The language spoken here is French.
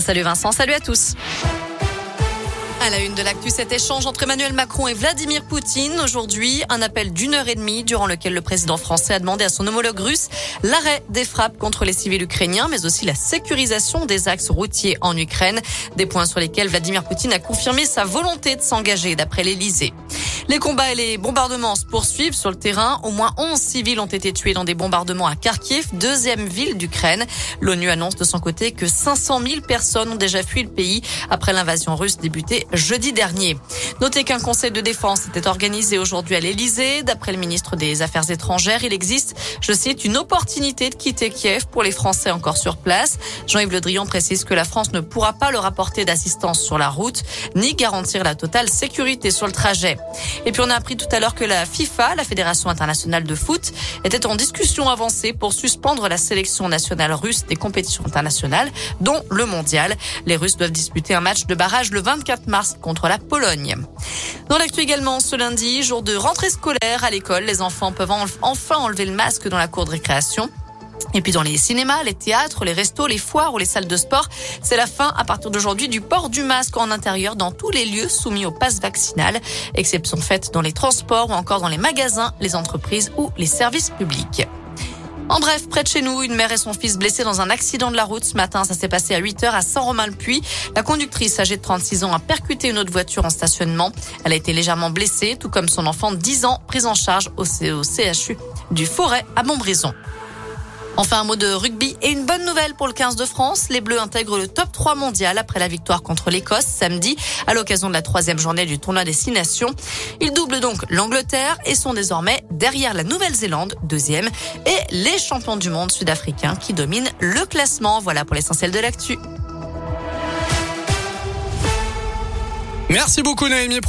Salut Vincent, salut à tous. À la une de l'actu, cet échange entre Emmanuel Macron et Vladimir Poutine. Aujourd'hui, un appel d'une heure et demie durant lequel le président français a demandé à son homologue russe l'arrêt des frappes contre les civils ukrainiens, mais aussi la sécurisation des axes routiers en Ukraine. Des points sur lesquels Vladimir Poutine a confirmé sa volonté de s'engager d'après l'Elysée. Les combats et les bombardements se poursuivent sur le terrain. Au moins 11 civils ont été tués dans des bombardements à Kharkiv, deuxième ville d'Ukraine. L'ONU annonce de son côté que 500 000 personnes ont déjà fui le pays après l'invasion russe débutée jeudi dernier. Notez qu'un conseil de défense était organisé aujourd'hui à l'Elysée. D'après le ministre des Affaires étrangères, il existe, je cite, une opportunité de quitter Kiev pour les Français encore sur place. Jean-Yves Le Drian précise que la France ne pourra pas leur apporter d'assistance sur la route, ni garantir la totale sécurité sur le trajet. Et puis on a appris tout à l'heure que la FIFA, la Fédération internationale de foot, était en discussion avancée pour suspendre la sélection nationale russe des compétitions internationales, dont le mondial. Les Russes doivent disputer un match de barrage le 24 mars contre la Pologne. Dans l'actu également, ce lundi, jour de rentrée scolaire à l'école, les enfants peuvent enfin enlever le masque dans la cour de récréation. Et puis dans les cinémas, les théâtres, les restos, les foires ou les salles de sport, c'est la fin à partir d'aujourd'hui du port du masque en intérieur dans tous les lieux soumis au pass vaccinal, exception faite dans les transports ou encore dans les magasins, les entreprises ou les services publics. En bref, près de chez nous, une mère et son fils blessés dans un accident de la route ce matin. Ça s'est passé à 8 heures à Saint-Romain-le-Puy. La conductrice âgée de 36 ans a percuté une autre voiture en stationnement. Elle a été légèrement blessée, tout comme son enfant de 10 ans, prise en charge au CHU du Forêt à Montbrison. Enfin, un mot de rugby et une bonne nouvelle pour le 15 de France. Les Bleus intègrent le top 3 mondial après la victoire contre l'Écosse samedi à l'occasion de la troisième journée du tournoi des Six Nations. Ils doublent donc l'Angleterre et sont désormais derrière la Nouvelle-Zélande, deuxième, et les champions du monde sud-africains qui dominent le classement. Voilà pour l'essentiel de l'actu. Merci beaucoup Naomi.